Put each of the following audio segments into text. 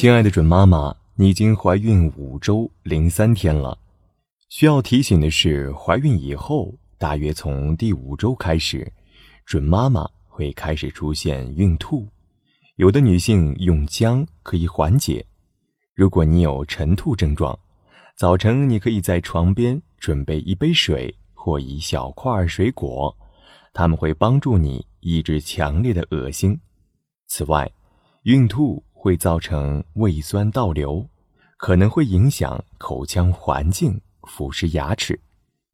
亲爱的准妈妈，你已经怀孕五周零三天了。需要提醒的是，怀孕以后，大约从第五周开始，准妈妈会开始出现孕吐。有的女性用姜可以缓解。如果你有晨吐症状，早晨你可以在床边准备一杯水或一小块水果，它们会帮助你抑制强烈的恶心。此外，孕吐。会造成胃酸倒流，可能会影响口腔环境，腐蚀牙齿。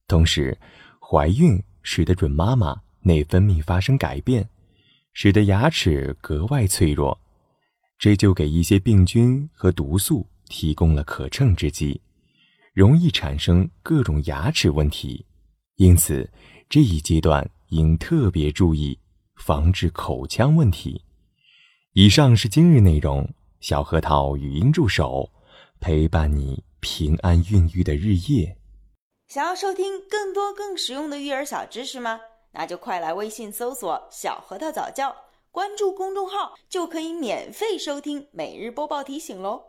同时，怀孕使得准妈妈内分泌发生改变，使得牙齿格外脆弱，这就给一些病菌和毒素提供了可乘之机，容易产生各种牙齿问题。因此，这一阶段应特别注意，防治口腔问题。以上是今日内容，小核桃语音助手陪伴你平安孕育的日夜。想要收听更多更实用的育儿小知识吗？那就快来微信搜索“小核桃早教”，关注公众号就可以免费收听每日播报提醒喽。